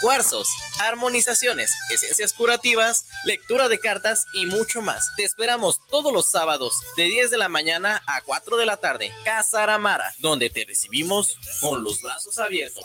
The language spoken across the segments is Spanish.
cuarzos, armonizaciones, esencias curativas, lectura de cartas y mucho más. Te esperamos todos los sábados de 10 de la mañana a 4 de la tarde. Casa Aramara, donde te recibimos con los brazos abiertos.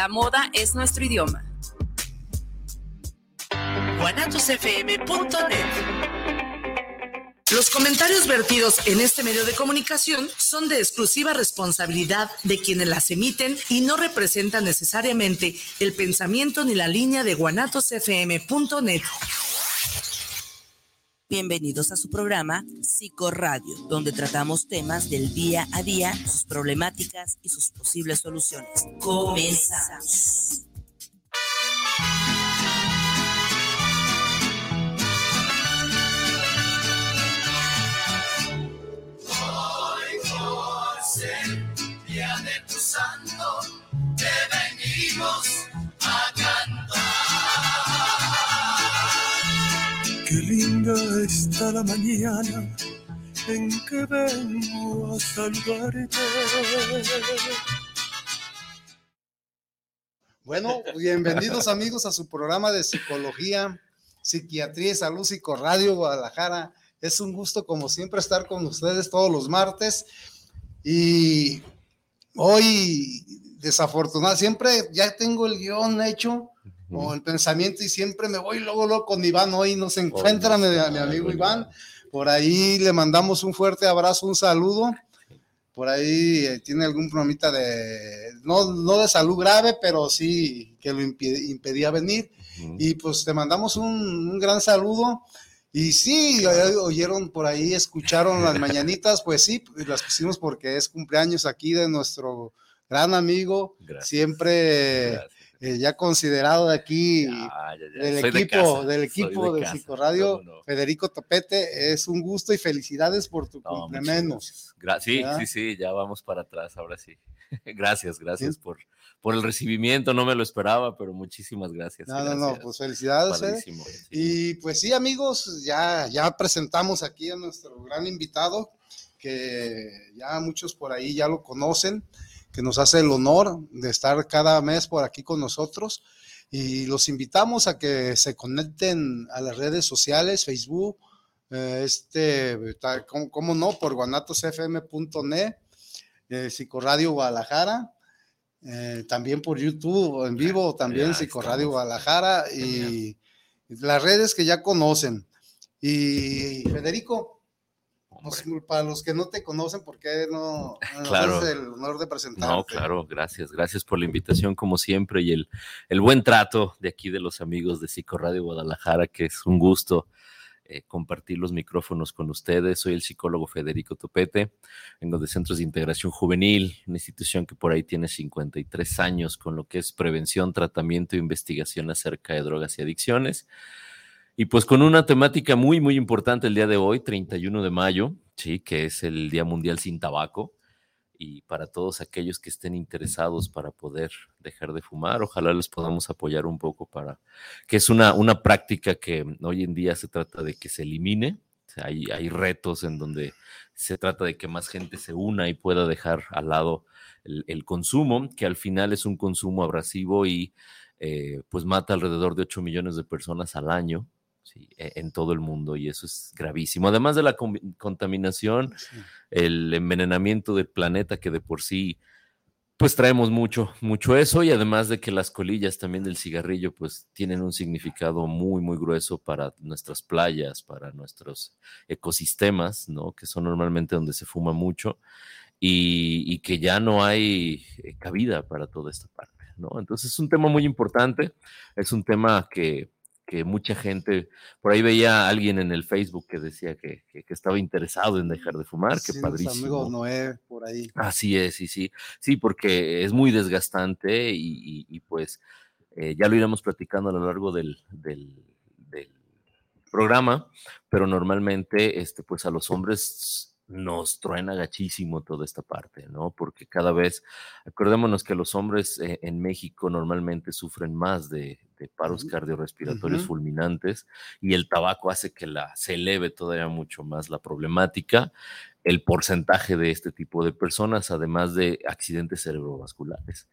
La moda es nuestro idioma. Los comentarios vertidos en este medio de comunicación son de exclusiva responsabilidad de quienes las emiten y no representan necesariamente el pensamiento ni la línea de guanatosfm.net. Bienvenidos a su programa Psicoradio, donde tratamos temas del día a día, sus problemáticas y sus posibles soluciones. Comenzamos. La mañana en que vengo a. Bueno, bienvenidos amigos a su programa de psicología, psiquiatría y salud psicoradio Guadalajara. Es un gusto como siempre estar con ustedes todos los martes y hoy desafortunadamente siempre ya tengo el guion hecho o el pensamiento y siempre me voy luego, luego con Iván. Hoy nos encuentra mi, mi amigo Iván. Por ahí le mandamos un fuerte abrazo, un saludo. Por ahí eh, tiene algún problemita de, no, no de salud grave, pero sí que lo impedía venir. Y pues te mandamos un, un gran saludo. Y sí, oyeron por ahí, escucharon las mañanitas, pues sí, las pusimos porque es cumpleaños aquí de nuestro gran amigo, Gracias. siempre eh, ya considerado de aquí ya, ya. del de equipo, casa, del equipo de de, Psicoradio, no. Federico Topete, es un gusto y felicidades por tu No, muchas sí, ¿verdad? sí, sí, ya vamos para atrás, ahora sí. gracias, gracias por, por el recibimiento, no me lo esperaba, pero muchísimas gracias. No, no, no, pues felicidades. Sí. Y pues sí, amigos, ya, ya presentamos aquí a nuestro gran invitado, que ya muchos por ahí ya lo conocen, que nos hace el honor de estar cada mes por aquí con nosotros. Y los invitamos a que se conecten a las redes sociales, Facebook, eh, este, ¿cómo, cómo no? Por guanatosfm.net, eh, Psicoradio Guadalajara, eh, también por YouTube en vivo, también Ya Psicoradio estamos. Guadalajara y las redes que ya conocen. Y Federico, pues, para los que no te conocen, ¿por qué no Claro. haces el honor de presentarte? No, claro, gracias, gracias por la invitación como siempre y el, el buen trato de aquí de los amigos de Psicoradio Guadalajara, que es un gusto eh, compartir los micrófonos con ustedes. Soy el psicólogo Federico Topete, vengo de Centros de Integración Juvenil, una institución que por ahí tiene 53 años con lo que es prevención, tratamiento e investigación acerca de drogas y adicciones. Y pues con una temática muy, muy importante el día de hoy, 31 de mayo, sí, que es el Día Mundial sin Tabaco y para todos aquellos que estén interesados para poder dejar de fumar, ojalá les podamos apoyar un poco para que es una, una práctica que hoy en día se trata de que se elimine. Hay, hay retos en donde se trata de que más gente se una y pueda dejar al lado el, el consumo, que al final es un consumo abrasivo y eh, pues mata alrededor de 8 millones de personas al año. Sí, e- en todo el mundo y eso es gravísimo. Además de la contaminación, el envenenamiento del planeta que de por sí pues traemos mucho, mucho eso y además de que las colillas también del cigarrillo pues tienen un significado muy, muy grueso para nuestras playas, para nuestros ecosistemas, ¿no? Que son normalmente donde se fuma mucho y, y que ya no hay eh, cabida para toda esta parte, ¿no? Entonces es un tema muy importante, es un tema que, que mucha gente, por ahí veía a alguien en el Facebook que decía que, que, estaba interesado en dejar de fumar, que padrísimo. Amigo Noé, por ahí. Así es, sí, sí, sí, porque es muy desgastante y, pues eh, ya lo iremos platicando a lo largo del, del, del programa, pero normalmente, este, pues a los hombres nos truena gachísimo toda esta parte, ¿no? Porque cada vez, acordémonos que los hombres eh, en México normalmente sufren más de, paros cardiorrespiratorios fulminantes y el tabaco hace que la, se eleve todavía mucho más la problemática, el porcentaje de este tipo de personas, además de accidentes cerebrovasculares.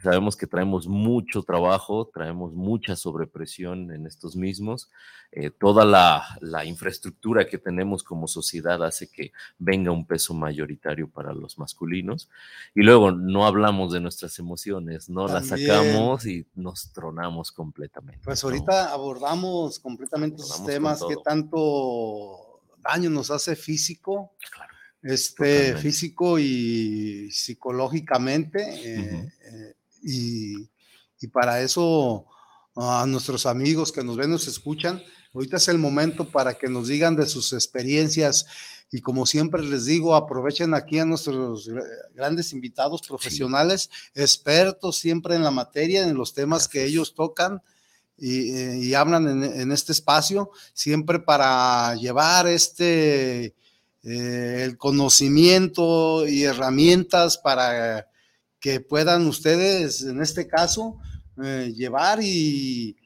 Sabemos que traemos mucho trabajo, traemos mucha sobrepresión en estos mismos. Eh, toda la, infraestructura que tenemos como sociedad hace que venga un peso mayoritario para los masculinos. Y luego no hablamos de nuestras emociones, no las sacamos y nos tronamos completamente. Pues ahorita abordamos completamente esos temas que tanto daño nos hace físico. este, físico y psicológicamente. Eh, y, para eso a nuestros amigos que nos ven, nos escuchan, ahorita es el momento para que nos digan de sus experiencias. Y como siempre les digo, aprovechen aquí a nuestros grandes invitados profesionales, expertos siempre en la materia, en los temas que ellos tocan y, hablan en, este espacio, siempre para llevar este, eh, el conocimiento y herramientas para que puedan ustedes, en este caso, eh, llevar y,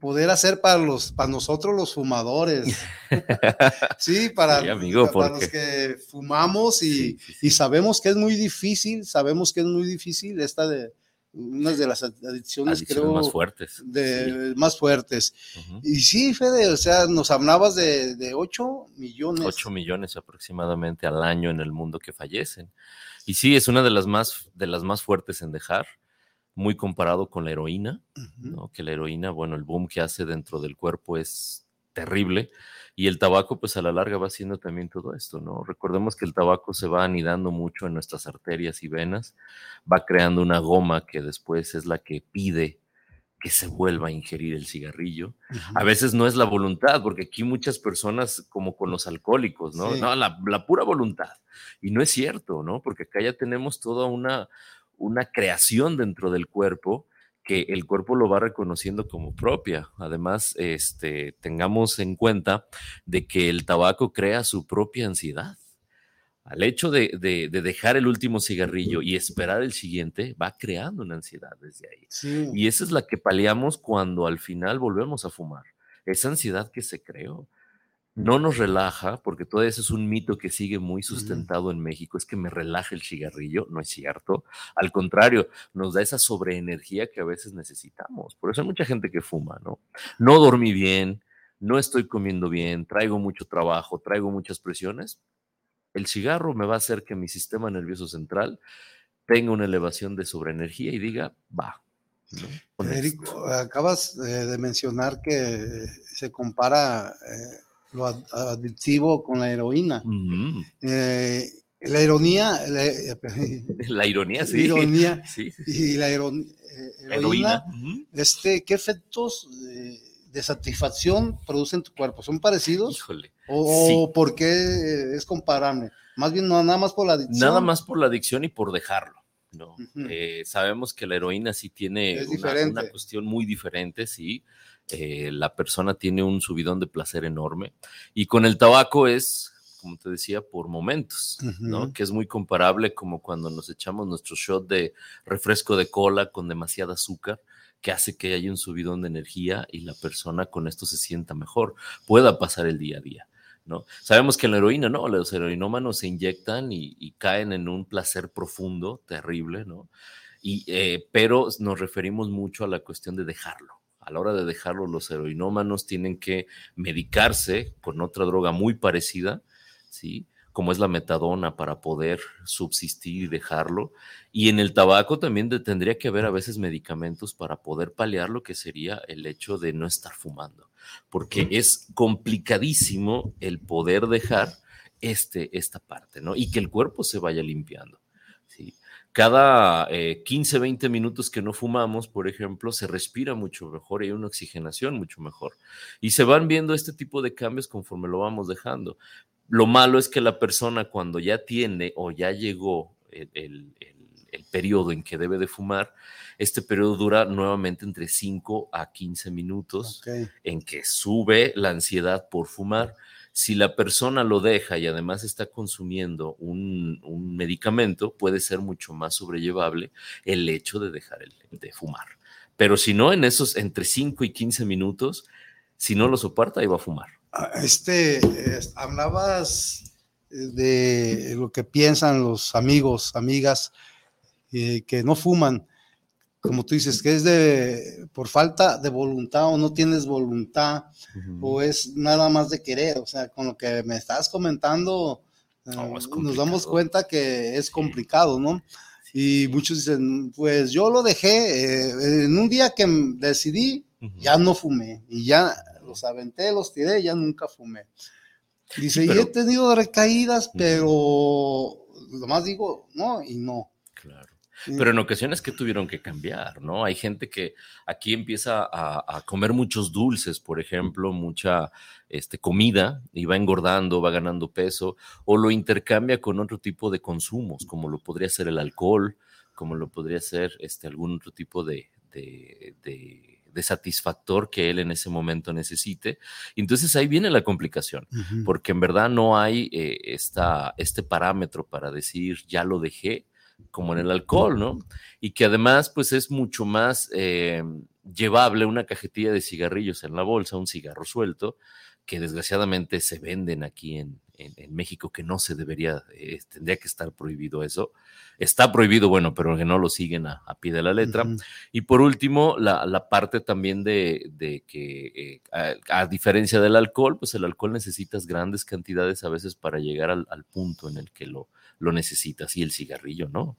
poder hacer para los para nosotros los fumadores. sí, para, amigo, para, los que fumamos y, sabemos que es muy difícil, sabemos que es muy difícil esta de una de las adicciones, creo más fuertes. De, más fuertes. Y sí, Fede, o sea, nos hablabas de, de 8 millones. 8 millones aproximadamente al año en el mundo que fallecen. Y sí, es una de las más, de las más fuertes en dejar, muy comparado con la heroína, ¿no? que la heroína, bueno, el boom que hace dentro del cuerpo es terrible. Y el tabaco, pues a la larga va haciendo también todo esto, ¿no? Recordemos que el tabaco se va anidando mucho en nuestras arterias y venas, va creando una goma que después es la que pide que se vuelva a ingerir el cigarrillo. A veces no es la voluntad, porque aquí muchas personas, como con los alcohólicos, ¿no? No, la, pura voluntad. Y no es cierto, ¿no? Porque acá ya tenemos toda una, una creación dentro del cuerpo que el cuerpo lo va reconociendo como propia. Además, este, tengamos en cuenta de que el tabaco crea su propia ansiedad al hecho de, dejar el último cigarrillo y esperar el siguiente, va creando una ansiedad desde ahí. Y esa es la que paliamos cuando al final volvemos a fumar. Esa ansiedad que se creó no nos relaja, porque todo eso es un mito que sigue muy sustentado en México, es que me relaja el cigarrillo, no es cierto. Al contrario, nos da esa sobreenergía que a veces necesitamos. Por eso hay mucha gente que fuma, ¿no? No dormí bien, no estoy comiendo bien, traigo mucho trabajo, traigo muchas presiones, el cigarro me va a hacer que mi sistema nervioso central tenga una elevación de sobreenergía y diga, va. acabas eh, de mencionar que se compara eh, lo adictivo con la heroína. Eh, la ironía, la, ironía, sí. Ironía, Y la heroína, este, ¿qué efectos de satisfacción produce en tu cuerpo? ¿Son parecidos? Híjole. ¿O por qué es comparable? Más bien, no, nada más por la adicción. Nada más por la adicción y por dejarlo. No. Eh, sabemos que la heroína sí tiene una, cuestión muy diferente, sí. Eh, la persona tiene un subidón de placer enorme. Y con el tabaco es, como te decía, por momentos, ¿no? Que es muy comparable como cuando nos echamos nuestro shot de refresco de cola con demasiada azúcar que hace que haya un subidón de energía y la persona con esto se sienta mejor, pueda pasar el día a día. ¿no? Sabemos que la heroína, no, los heroinómanos se inyectan y, caen en un placer profundo, terrible, ¿no? Y, eh, pero nos referimos mucho a la cuestión de dejarlo. A la hora de dejarlo, los heroinómanos tienen que medicarse con otra droga muy parecida, ¿sí? Como es la metadona para poder subsistir y dejarlo. Y en el tabaco también tendría que haber a veces medicamentos para poder paliar lo que sería el hecho de no estar fumando, porque es complicadísimo el poder dejar este, esta parte, ¿no? Y que el cuerpo se vaya limpiando. ¿sí? cada 15, 20 minutos que no fumamos, por ejemplo, se respira mucho mejor y hay una oxigenación mucho mejor. Y se van viendo este tipo de cambios conforme lo vamos dejando. Lo malo es que la persona cuando ya tiene o ya llegó el, periodo en que debe de fumar, este periodo dura nuevamente entre 5 a 15 minutos en que sube la ansiedad por fumar si la persona lo deja y además está consumiendo un, medicamento, puede ser mucho más sobrellevable el hecho de dejar el, de fumar. Pero si no, en esos entre 5 y 15 minutos, si no lo soporta, ahí va a fumar. Este, hablabas de lo que piensan los amigos, amigas eh, que no fuman. Como tú dices, que es de por falta de voluntad o no tienes voluntad o es nada más de querer, o sea, con lo que me estás comentando, eh, nos damos cuenta que es complicado, ¿no? Y muchos dicen, pues yo lo dejé, eh, en un día que decidí, ya no fumé y ya los aventé, los tiré, ya nunca fumé. Dice, y he tenido recaídas, pero lo más digo, no y no. Pero en ocasiones que tuvieron que cambiar, ¿no? Hay gente que aquí empieza a, comer muchos dulces, por ejemplo, mucha este, comida y va engordando, va ganando peso, o lo intercambia con otro tipo de consumos, como lo podría ser el alcohol, como lo podría ser este, algún otro tipo de, de, satisfactor que él en ese momento necesite. entonces ahí viene la complicación, porque en verdad no hay eh, esta, este parámetro para decir ya lo dejé como en el alcohol, ¿no? Y que además, pues es mucho más eh, llevable una cajetilla de cigarrillos en la bolsa, un cigarro suelto, que desgraciadamente se venden aquí en, México, que no se debería, eh, tendría que estar prohibido eso. Está prohibido, bueno, pero que no lo siguen a, pie de la letra. Y por último, la, parte también de, que, eh, a, diferencia del alcohol, pues el alcohol necesitas grandes cantidades a veces para llegar al, al punto en el que lo, lo necesitas y el cigarrillo no.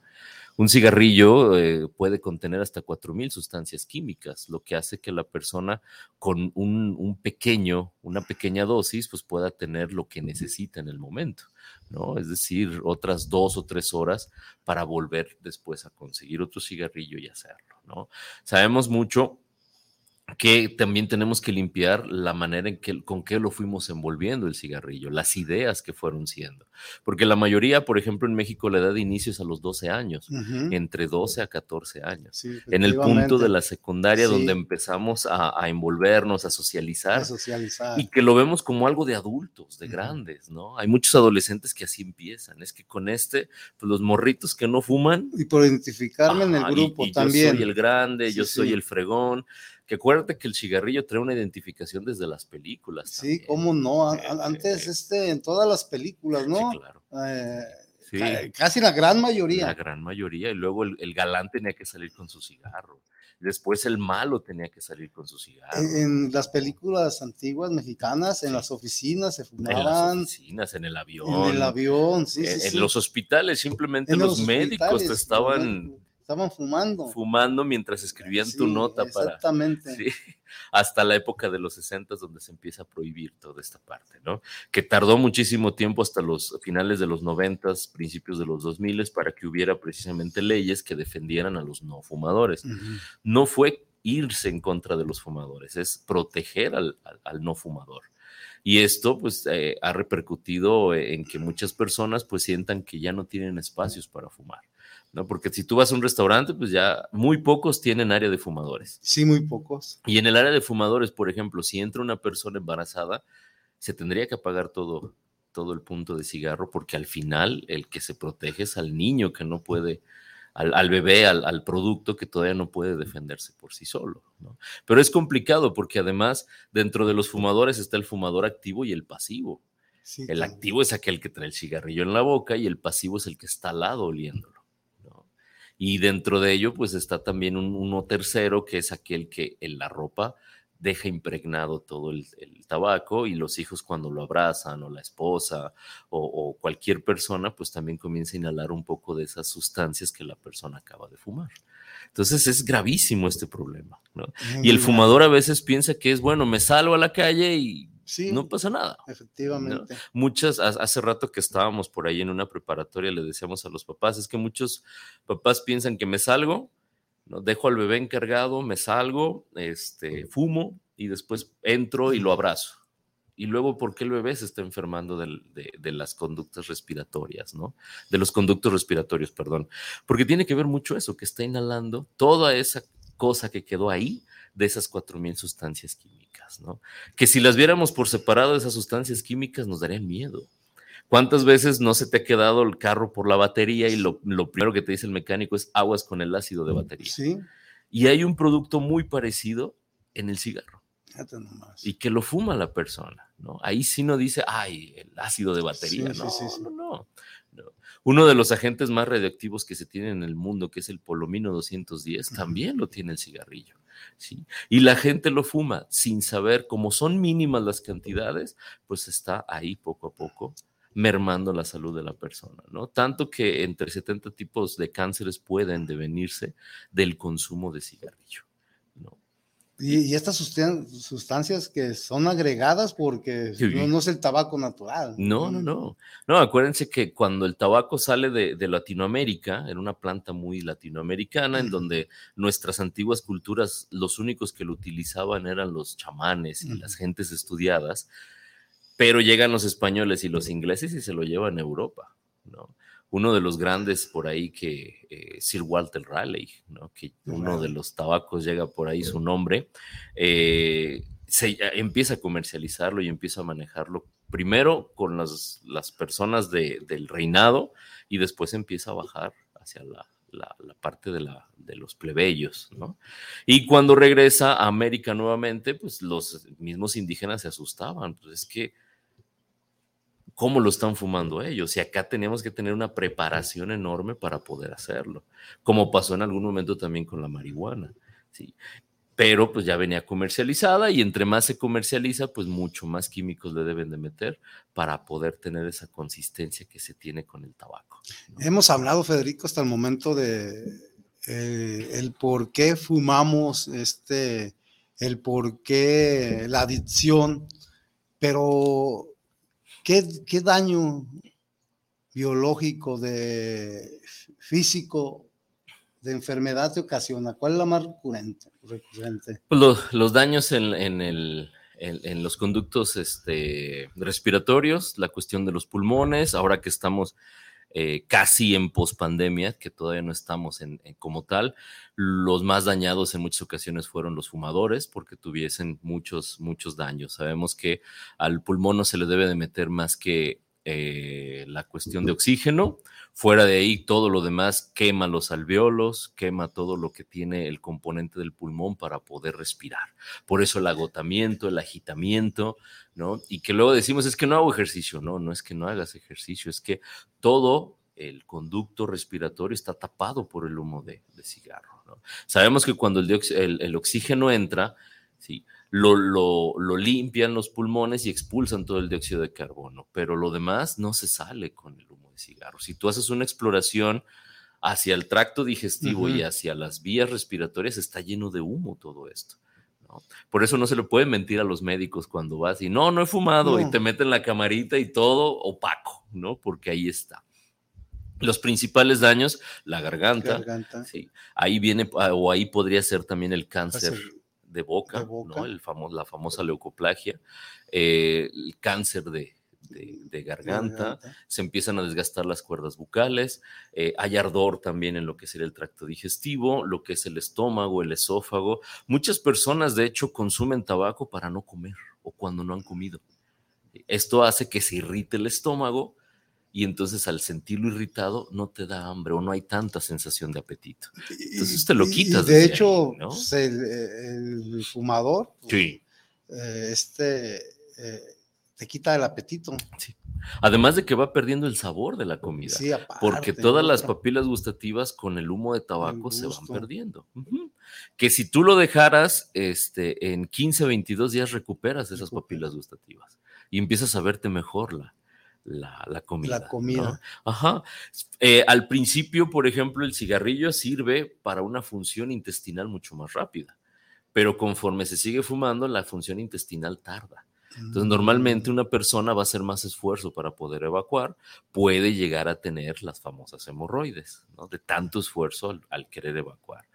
Un cigarrillo eh, puede contener hasta 4.000 sustancias químicas, lo que hace que la persona con un, pequeño, una pequeña dosis, pues pueda tener lo que necesita en el momento, ¿no? Es decir, otras dos o tres horas para volver después a conseguir otro cigarrillo y hacerlo, ¿no? Sabemos mucho que también tenemos que limpiar la manera en que con que lo fuimos envolviendo el cigarrillo, las ideas que fueron siendo. Porque la mayoría, por ejemplo, en México la edad de inicio es a los 12 años, entre 12 a 14 años. en el punto de la secundaria donde empezamos a, envolvernos, a socializar, Y que lo vemos como algo de adultos, de grandes, ¿no? Hay muchos adolescentes que así empiezan. Es que con este, pues los morritos que no fuman. Y por identificarme en el grupo también. Yo soy el grande, yo soy el fregón que acuérdate que el cigarrillo trae una identificación desde las películas. Sí, cómo no, antes este, en todas las películas, ¿no? Sí, claro. Eh, casi la gran mayoría. La gran mayoría, y luego el, galán tenía que salir con su cigarro. Después el malo tenía que salir con su cigarro. En, las películas antiguas mexicanas, en las oficinas se fumaban. En las oficinas, en el avión. En el avión, sí, en, sí, En los hospitales, simplemente los, médicos estaban estaban fumando. Fumando mientras escribían tu nota para. Exactamente. Sí, hasta la época de los 60 donde se empieza a prohibir toda esta parte, ¿no? Que tardó muchísimo tiempo hasta los finales de los 90, principios de los 2000 para que hubiera precisamente leyes que defendieran a los no fumadores. No fue irse en contra de los fumadores, es proteger al, no fumador. Y esto pues eh, ha repercutido en que muchas personas pues sientan que ya no tienen espacios para fumar. ¿No? Porque si tú vas a un restaurante, pues ya muy pocos tienen área de fumadores. Sí, muy pocos. Y en el área de fumadores, por ejemplo, si entra una persona embarazada, se tendría que apagar todo, todo el punto de cigarro, porque al final el que se protege es al niño que no puede, al, bebé, al, producto que todavía no puede defenderse por sí solo. ¿no? Pero es complicado porque además dentro de los fumadores está el fumador activo y el pasivo. el activo es aquel que trae el cigarrillo en la boca y el pasivo es el que está al lado oliéndolo. Y dentro de ello, pues está también un, uno tercero, que es aquel que en la ropa deja impregnado todo el, tabaco y los hijos cuando lo abrazan o la esposa o, cualquier persona, pues también comienza a inhalar un poco de esas sustancias que la persona acaba de fumar. Entonces es gravísimo este problema. ¿no? Y el fumador a veces piensa que es, bueno, me salgo a la calle y Sí, no pasa nada. efectivamente. Muchas, ha- hace rato que estábamos por ahí en una preparatoria, le decíamos a los papás, es que muchos papás piensan que me salgo, ¿no? dejo al bebé encargado, me salgo, este, fumo y después entro y lo abrazo. Y luego, ¿por qué el bebé se está enfermando del- de, de las conductas respiratorias, ¿no? De los conductos respiratorios, perdón. Porque tiene que ver mucho eso, que está inhalando toda esa cosa que quedó ahí de esas 4.000 sustancias químicas, ¿no? Que si las viéramos por separado, esas sustancias químicas nos darían miedo. ¿Cuántas veces no se te ha quedado el carro por la batería y lo, lo primero que te dice el mecánico es aguas con el ácido de batería? Sí, Y hay un producto muy parecido en el cigarro nomás. y que lo fuma la persona, ¿no? Ahí sí no dice, ay, el ácido de batería. Sí, no, sí, sí. no, no, no. Uno de los agentes más radioactivos que se tiene en el mundo, que es el polomino 210, también lo tiene el cigarrillo. Y la gente lo fuma sin saber, como son mínimas las cantidades, pues está ahí poco a poco mermando la salud de la persona, ¿no? Tanto que entre 70 tipos de cánceres pueden devenirse del consumo de cigarrillo. Y, y estas sustan- sustancias que son agregadas porque Sí. no, no es el tabaco natural. No, no, no. No, acuérdense que cuando el tabaco sale de, de Latinoamérica, era una planta muy latinoamericana, en donde nuestras antiguas culturas, los únicos que lo utilizaban eran los chamanes y Ujú. las gentes estudiadas, pero llegan los españoles y los ingleses y se lo llevan a Europa, ¿no? Uno de los grandes por ahí que eh, Sir Walter Raleigh, ¿no? que uno de los tabacos llega por ahí su nombre, eh, se ya empieza a comercializarlo y empieza a manejarlo primero con las, las personas de- del reinado y después empieza a bajar hacia la, la- la parte de, la, de los plebeyos, ¿no? Y cuando regresa a América nuevamente, pues los mismos indígenas se asustaban, pues es que, ¿cómo lo están fumando ellos? Y acá tenemos que tener una preparación enorme para poder hacerlo, como pasó en algún momento también con la marihuana, ¿sí? pero pues ya venía comercializada y entre más se comercializa, pues mucho más químicos le deben de meter para poder tener esa consistencia que se tiene con el tabaco. Hemos hablado, Federico, hasta el momento de eh, el por qué fumamos, este, el por qué la adicción, pero ¿qué, daño biológico, de físico, de enfermedad te ocasiona? ¿Cuál es la más recurrente? recurrente? Pues lo- los daños en los conductos este, respiratorios, la cuestión de los pulmones, ahora que estamos eh, casi en pospandemia, que todavía no estamos en, en como tal, los más dañados en muchas ocasiones fueron los fumadores porque tuviesen muchos, muchos daños. Sabemos que al pulmón no se le debe de meter más que eh, la cuestión de oxígeno. Fuera de ahí, todo lo demás quema los alveolos, quema todo lo que tiene el componente del pulmón para poder respirar. Por eso el agotamiento, el agitamiento, ¿no? Y que luego decimos, es que no hago ejercicio. No, no es que no hagas ejercicio, es que todo el conducto respiratorio está tapado por el humo de, cigarro, ¿no? Sabemos que cuando el, oxígeno entra, ¿sí? Lo- lo limpian los pulmones y expulsan todo el dióxido de carbono, pero lo demás no se sale con el humo de cigarro. Si tú haces una exploración hacia el tracto digestivo y hacia las vías respiratorias, está lleno de humo todo esto. ¿no? Por eso no se le puede mentir a los médicos cuando vas y no, no he fumado y te meten la camarita y todo opaco, ¿no? Porque ahí está. Los principales daños, la garganta, Garganta. sí, ahí viene ah, o ahí podría ser también el cáncer Cáncer de boca, de boca. ¿no? El famo- la famosa leucoplagia, eh, el cáncer de, de- de garganta, Garganta. se empiezan a desgastar las cuerdas bucales, eh, hay ardor también en lo que sería el tracto digestivo, lo que es el estómago, el esófago. Muchas personas, de hecho, consumen tabaco para no comer o cuando no han comido. Esto hace que se irrite el estómago y entonces al sentirlo irritado no te da hambre o no hay tanta sensación de apetito. Entonces te lo Y- y quitas de hecho, ahí, ¿no? pues, el, el fumador, Sí. eh, este, eh, te quita el apetito. Además de que va perdiendo el sabor de la comida. Sí, aparte, porque todas las papilas gustativas con el humo de tabaco se van perdiendo. Que si tú lo dejaras este, en 15, 22 días recuperas esas papilas gustativas y empiezas a verte mejor la, la, la comida. La comida. ¿no? Ajá. Eh, al principio, por ejemplo, el cigarrillo sirve para una función intestinal mucho más rápida, pero conforme se sigue fumando, la función intestinal tarda. Entonces, normalmente una persona va a hacer más esfuerzo para poder evacuar, puede llegar a tener las famosas hemorroides, ¿no? De tanto esfuerzo al, al querer evacuar.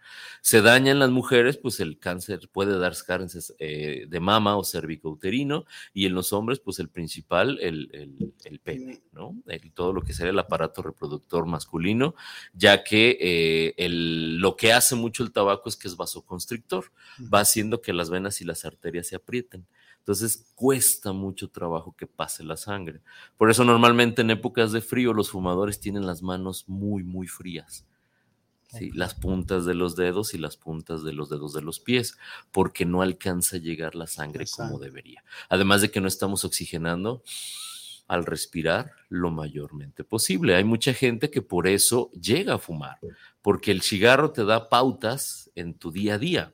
Se daña en las mujeres, pues el cáncer puede dar cáncer eh, de mama o cervicouterino, y en los hombres, pues el principal, el, el, el pene, ¿no? El- todo lo que sería el aparato reproductor masculino, ya que eh, el- lo que hace mucho el tabaco es que es vasoconstrictor, va haciendo que las venas y las arterias se aprieten. Entonces cuesta mucho trabajo que pase la sangre. Por eso normalmente en épocas de frío los fumadores tienen las manos muy, muy frías. Sí, las puntas de los dedos y las puntas de los dedos de los pies, porque no alcanza a llegar la sangre como debería. Además de que no estamos oxigenando al respirar lo mayormente posible. Hay mucha gente que por eso llega a fumar, porque el cigarro te da pautas en tu día a día.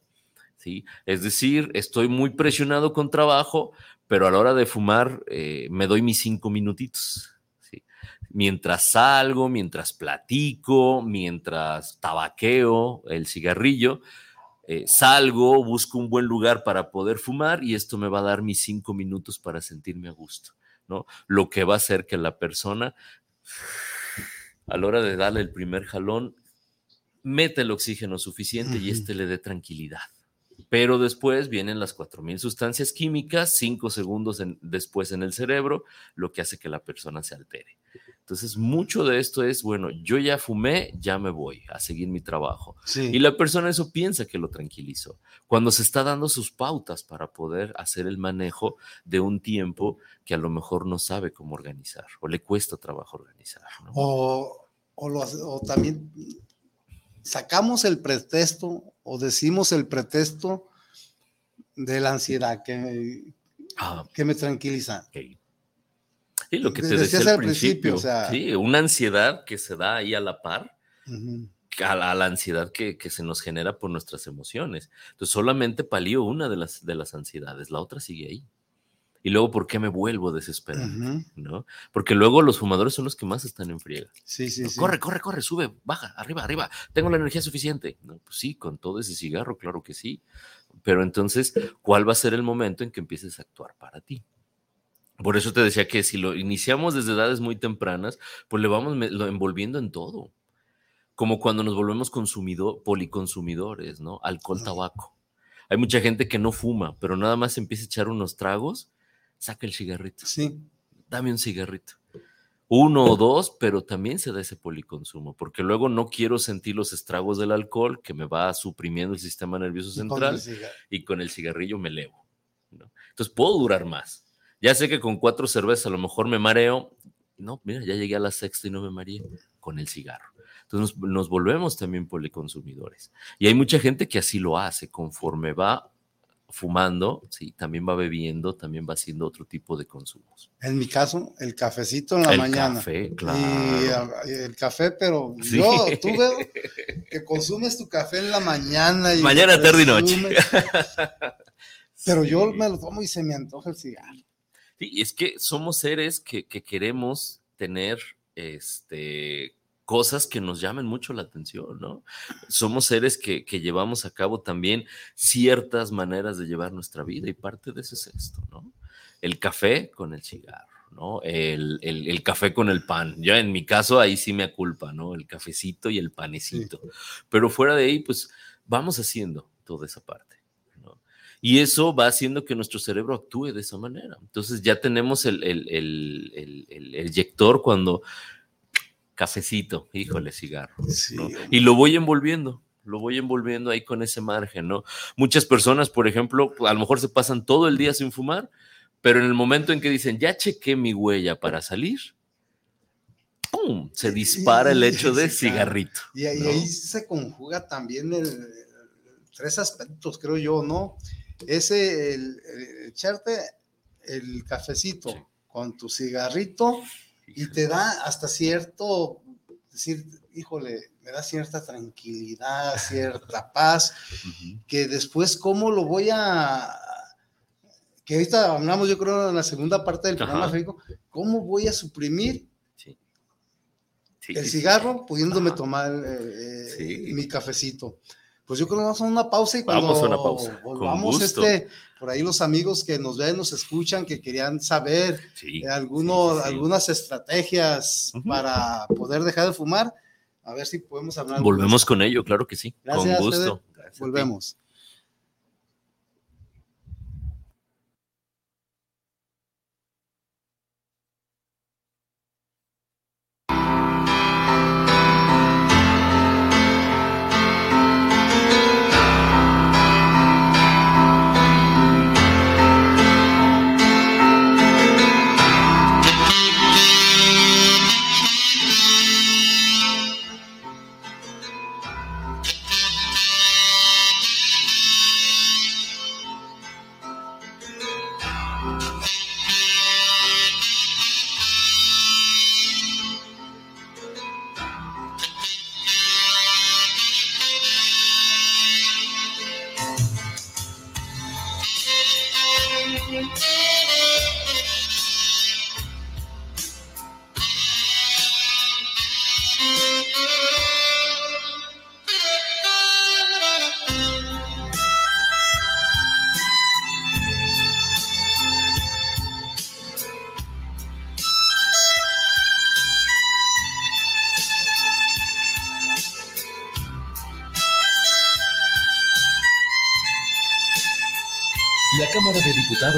¿Sí? Es decir, estoy muy presionado con trabajo, pero a la hora de fumar eh, me doy mis cinco minutitos. ¿sí? Mientras salgo, mientras platico, mientras tabaqueo el cigarrillo, eh, salgo, busco un buen lugar para poder fumar y esto me va a dar mis cinco minutos para sentirme a gusto. ¿no? Lo que va a hacer que la persona, a la hora de darle el primer jalón, mete el oxígeno suficiente y este le dé tranquilidad. Pero después vienen las 4.000 sustancias químicas, cinco segundos en- después en el cerebro, lo que hace que la persona se altere. Entonces, mucho de esto es, bueno, yo ya fumé, ya me voy a seguir mi trabajo. Sí. Y la persona eso piensa que lo tranquilizó. Cuando se está dando sus pautas para poder hacer el manejo de un tiempo que a lo mejor no sabe cómo organizar o le cuesta trabajo organizar. ¿no? O, o lo o también sacamos el pretexto o decimos el pretexto de la ansiedad que me, Ah, que me tranquiliza. ok. Sí, lo que te De- decía al principio, principio. o sea- sí, una ansiedad que se da ahí a la par a la, a la ansiedad que, que se nos genera por nuestras emociones. Entonces, solamente palió una de las, de las ansiedades, la otra sigue ahí. Y luego, ¿por qué me vuelvo desesperado? ¿No? Porque luego los fumadores son los que más están en friega. Sí, sí, ¿no? sí. Corre, corre, corre, sube, baja, arriba, arriba. Tengo la energía suficiente. No, pues sí, con todo ese cigarro, claro que sí. Pero entonces, ¿cuál va a ser el momento en que empieces a actuar para ti? Por eso te decía que si lo iniciamos desde edades muy tempranas, pues le vamos lo envolviendo en todo. Como cuando nos volvemos consumidor, policonsumidores, ¿no? Alcohol, tabaco. Hay mucha gente que no fuma, pero nada más empieza a echar unos tragos, saca el cigarrito Sí. dame un cigarrito. Uno o dos, pero también se da ese policonsumo, porque luego no quiero sentir los estragos del alcohol que me va suprimiendo el sistema nervioso central y con el cigarrillo me elevo. ¿no? Entonces puedo durar más. Ya sé que con cuatro cervezas a lo mejor me mareo. No, mira, ya llegué a la sexta y no me mareé con el cigarro. Entonces nos, nos volvemos también policonsumidores. Y hay mucha gente que así lo hace conforme va fumando, sí, también va bebiendo, también va haciendo otro tipo de consumos. En mi caso, el cafecito en la el mañana. café, Y claro. ah, el café, pero Sí. yo, tú veo que consumes tu café en la mañana. Y Mañana, tarde y noche. Pero yo me lo tomo y se me antoja el cigarro. Sí, es que somos seres que, que queremos tener este, cosas que nos llamen mucho la atención, ¿no? Somos seres que, que llevamos a cabo también ciertas maneras de llevar nuestra vida y parte de eso es esto, ¿no? El café con el cigarro. ¿no? El, el- el café con el pan. Ya en mi caso, ahí sí me aculpa, ¿no? El cafecito y el panecito. Pero fuera de ahí, pues vamos haciendo toda esa parte. ¿no? Y eso va haciendo que nuestro cerebro actúe de esa manera. Entonces ya tenemos el, el, el, el- el- el eyector cuando cafecito, híjole, cigarro. ¿no? Y lo voy envolviendo, lo voy envolviendo ahí con ese margen, ¿no? Muchas personas, por ejemplo, a lo mejor se pasan todo el día sin fumar, pero en el momento en que dicen, ya chequé mi huella para salir, ¡pum! Se dispara el hecho de cigarrito. Y, ahí- ahí se conjuga también el, tres aspectos, creo yo, ¿no? Ese, el, el echarte el cafecito con tu cigarrito y te da hasta cierto, decir, híjole, me da cierta tranquilidad, cierta paz, que después, ¿cómo lo voy a... Que ahorita hablamos, yo creo, en la segunda parte del programa. Federico, ¿cómo voy a suprimir Sí, el sí. cigarro pudiéndome Ajá. tomar eh, mi cafecito. Pues yo creo que vamos a una pausa y cuando Vamos a una pausa, con volvamos gusto. este, por ahí los amigos que nos ven, nos escuchan, que querían saber Sí, eh, alguno- sí, sí, sí. algunas estrategias para poder dejar de fumar, a ver si podemos hablar. Volvemos con ello, claro que sí. Gracias, con gusto. Gracias. Volvemos.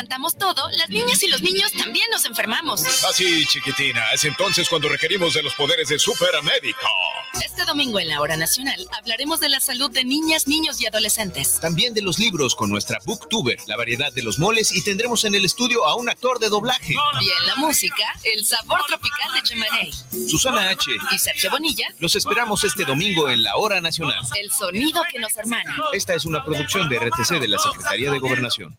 aguantamos todo, las niñas y los niños también nos enfermamos. Así, chiquitina, es entonces cuando requerimos de los poderes del superamédico. Este domingo en la Hora Nacional hablaremos de la salud de niñas, niños y adolescentes. También de los libros con nuestra booktuber, la variedad de los moles y tendremos en el estudio a un actor de doblaje. Y en la música, el sabor tropical de Chemaney. Susana H. Y Sergio Bonilla, Los esperamos este domingo en la Hora Nacional. el sonido que nos hermana. Esta es una producción de RTC de la Secretaría de Gobernación.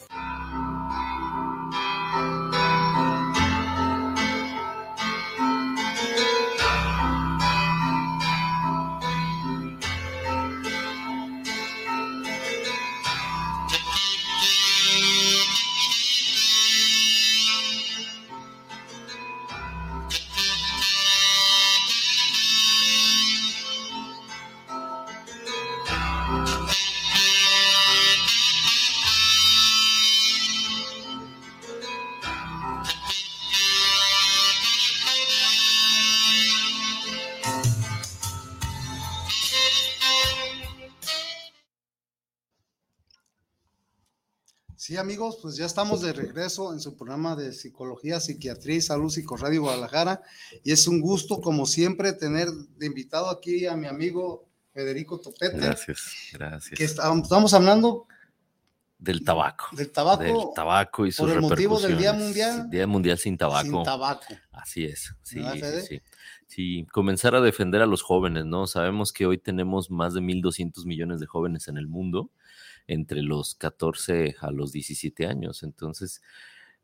Sí, amigos, pues ya estamos de regreso en su programa de Psicología, Psiquiatría y Salud Psicorradio Guadalajara. Y es un gusto, como siempre, tener de invitado aquí a mi amigo Federico Topete. Gracias, gracias. Que estamos hablando del tabaco. Del tabaco. Del tabaco y sus Por el motivo del Día Mundial. Día Mundial sin tabaco. Sin tabaco. Así es. Sí, sí. Sí, comenzar a defender a los jóvenes, ¿no? Sabemos que hoy tenemos más de 1.200 millones de jóvenes en el mundo, entre los 14 a los 17 años. Entonces,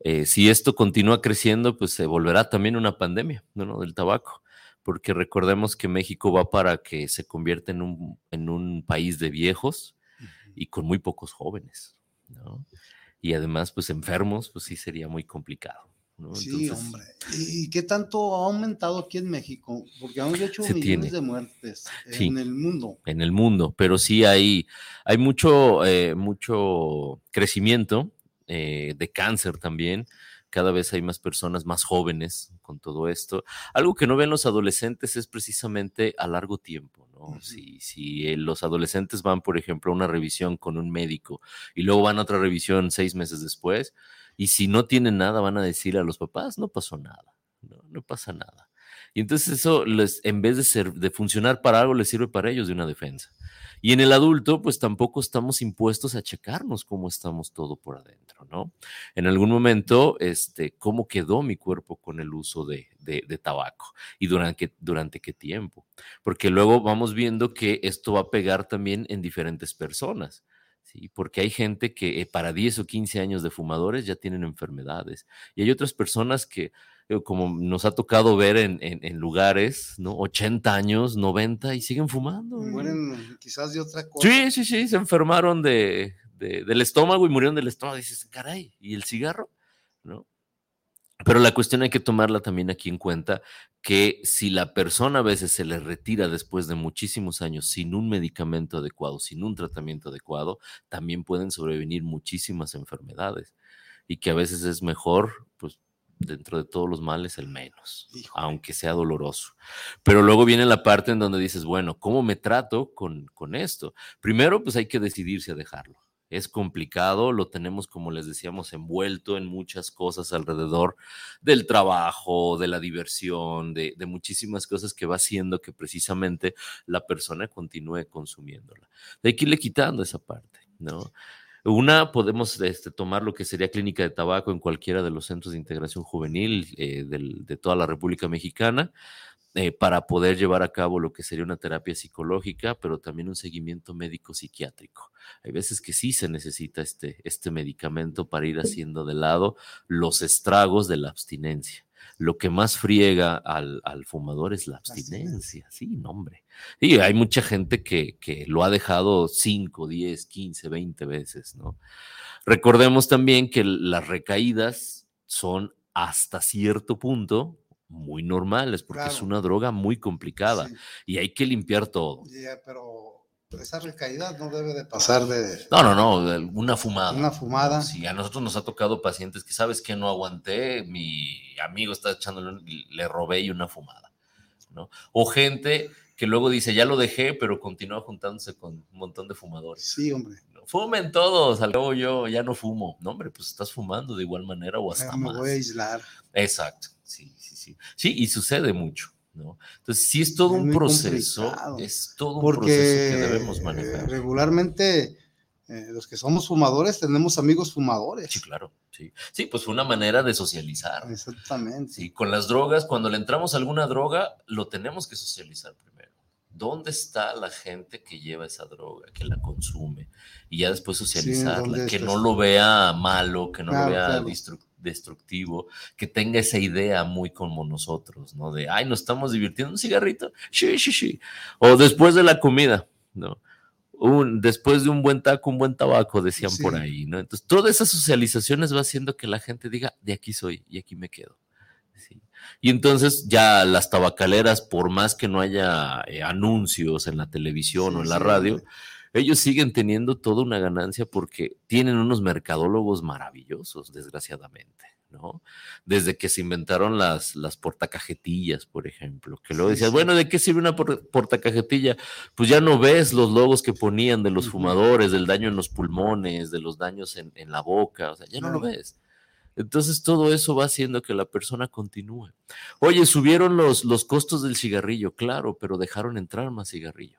eh, si esto continúa creciendo, pues se volverá también una pandemia, ¿no? ¿no? Del tabaco. Porque recordemos que México va para que se convierta en un, en un país de viejos y con muy pocos jóvenes, ¿no? Y además, pues enfermos, pues sí sería muy complicado. ¿No? Sí, Entonces, hombre. ¿Y qué tanto ha aumentado aquí en México? Porque han hecho millones tiene. de muertes Sí. en el mundo. en el mundo, pero sí hay, hay mucho, eh, mucho crecimiento eh, de cáncer también. Cada vez hay más personas más jóvenes con todo esto. Algo que no ven los adolescentes es precisamente a largo tiempo, ¿no? Si, si eh, los adolescentes van, por ejemplo, a una revisión con un médico y luego van a otra revisión seis meses después, y si no tienen nada, van a decir a los papás, no pasó nada, no, pasa nada. Y entonces eso, les, en vez de, ser, de funcionar para algo, les sirve para ellos de una defensa. Y en el adulto, pues tampoco estamos impuestos a checarnos cómo estamos todo por adentro, ¿no? En algún momento, este, cómo quedó mi cuerpo con el uso de, de- de tabaco y durante, durante qué tiempo. Porque luego vamos viendo que esto va a pegar también en diferentes personas. Sí, porque hay gente que eh, para 10 o 15 años de fumadores ya tienen enfermedades. Y hay otras personas que, eh, como nos ha tocado ver en, en- en lugares, ¿no? 80 años, 90 y siguen fumando. güey. Mueren quizás de otra cosa. Sí, sí, sí, se enfermaron de, de- del estómago y murieron del estómago. Dices, caray, ¿y el cigarro? ¿No? Pero la cuestión hay que tomarla también aquí en cuenta que si la persona a veces se le retira después de muchísimos años sin un medicamento adecuado, sin un tratamiento adecuado, también pueden sobrevenir muchísimas enfermedades y que a veces es mejor, pues dentro de todos los males el menos, aunque sea doloroso. Pero luego viene la parte en donde dices, bueno, ¿cómo me trato con, con esto? Primero, pues hay que decidirse a dejarlo. Es complicado, lo tenemos, como les decíamos, envuelto en muchas cosas alrededor del trabajo, de la diversión, de, muchísimas cosas que va haciendo que precisamente la persona continúe consumiéndola. Hay que irle quitando esa parte, ¿no? Una, podemos este, tomar lo que sería clínica de tabaco en cualquiera de los centros de integración juvenil eh, de toda la República Mexicana eh, para poder llevar a cabo lo que sería una terapia psicológica, pero también un seguimiento médico psiquiátrico. Hay veces que sí se necesita este, este medicamento para ir haciendo de lado los estragos de la abstinencia. Lo que más friega al, al fumador es la abstinencia, sí, no, hombre. Y hay mucha gente que, que lo ha dejado 5, 10, 15, 20 veces, ¿no? Recordemos también que las recaídas son hasta cierto punto muy normales, porque es una droga muy complicada y hay que limpiar todo. Ya, pero esa recaída no debe de pasar de No, no, no, de una fumada. una fumada. Sí, a nosotros nos ha tocado pacientes que sabes que no aguanté, mi amigo está echándole, le robé y una fumada, ¿no? O gente que luego dice, ya lo dejé, pero continúa juntándose con un montón de fumadores. Sí, hombre. Fumen todos, al cabo yo ya no fumo. No, hombre, pues estás fumando de igual manera o hasta Ya me más. voy a aislar. Exacto, sí, sí, sí. Sí, y sucede mucho, ¿no? Entonces, sí es todo Es un proceso, es todo un proceso que debemos eh, manejar. regularmente eh, los que somos fumadores tenemos amigos fumadores. Sí, claro, sí. Sí, pues fue una manera de socializar. Exactamente. Sí, con las drogas, cuando le entramos a alguna droga, lo tenemos que socializar primero. ¿Dónde está la gente que lleva esa droga, que la consume? Y ya después socializarla, ¿dónde que no lo vea malo, que no Claro, lo vea claro. destru- destructivo, que tenga esa idea muy como nosotros, ¿no? De, ay, nos estamos divirtiendo, un cigarrito, sí, sí, sí. O después de la comida, ¿no? Un, después de un buen taco, un buen tabaco, decían por ahí, ¿no? Entonces, todas esas socializaciones va haciendo que la gente diga, de aquí soy y aquí me quedo. Sí. Y entonces ya las tabacaleras, por más que no haya eh, anuncios en la televisión o en la radio. Ellos siguen teniendo toda una ganancia porque tienen unos mercadólogos maravillosos, desgraciadamente. ¿no? Desde que se inventaron las, las portacajetillas, por ejemplo, que luego decías, sí. bueno, ¿de qué sirve una por- portacajetilla? Pues ya no ves los logos que ponían de los fumadores, del daño en los pulmones, de los daños en, en la boca, o sea, ya no lo Claro. ves. Entonces todo eso va haciendo que la persona continúe. Oye, subieron los, los costos del cigarrillo, claro, pero dejaron entrar más cigarrillo.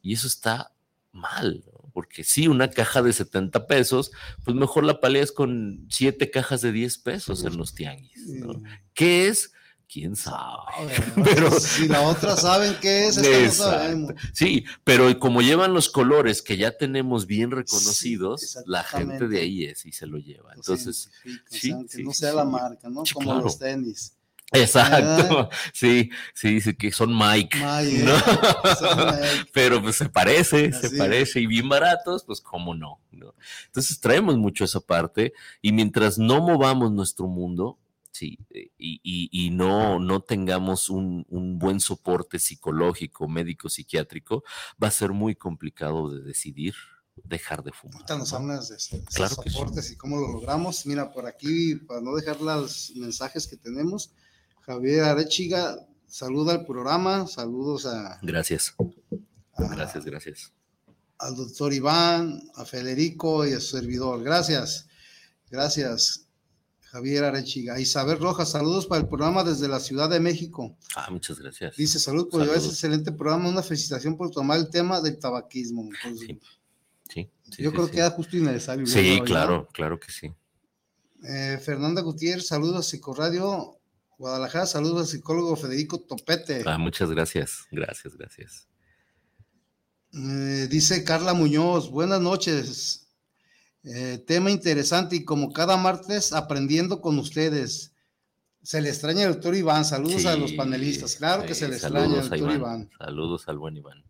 Y eso está mal, ¿no? porque sí, una caja de 70 pesos, pues mejor la paleas con siete cajas de 10 pesos en los tianguis. ¿no? ¿Qué es? ¿Quién sabe? Pero- si la otra saben qué es, esta no sabemos. Sí, pero como llevan los colores que ya tenemos bien reconocidos, la gente de ahí es y se lo lleva. Entonces, sí, sí, no sea la marca, ¿no? Como claro. los tenis. Exacto, sí, sí, dice que son Mike, Mike, ¿no? ¿eh? Son Mike. pero pues se parece, se Así parece y bien baratos, pues cómo no, ¿no? Entonces traemos mucho esa parte y mientras no movamos nuestro mundo, sí, eh, y, y- y no, no tengamos un, un buen soporte psicológico, médico, psiquiátrico, va a ser muy complicado de decidir dejar de fumar. Ahorita nos hablas de esos Claro que sí. soportes y cómo lo logramos. Mira, por aquí, para no dejar los mensajes que tenemos, Javier Arechiga saluda al programa, saludos a, Gracias. Gracias, gracias. al doctor Iván, a Federico y a su servidor. Gracias, gracias, Javier Arechiga. Isabel Rojas, saludos para el programa desde la Ciudad de México. Ah, muchas gracias. Dice, salud por llevar ese excelente programa, una felicitación por tomar el tema del tabaquismo. Sí, sí, yo sí, creo que era justo y necesario. Sí, claro, claro que sí. Eh, Fernanda Gutiérrez, saludos a Psicoradio Guadalajara, saludos al psicólogo Federico Topete. Ah, muchas gracias, gracias, gracias. Eh, dice Carla Muñoz, buenas noches. Eh, tema interesante y como cada martes aprendiendo con ustedes. Se le extraña al doctor Iván, saludos a los panelistas, claro que se le extraña a doctor Iván, Iván. Saludos al buen Iván.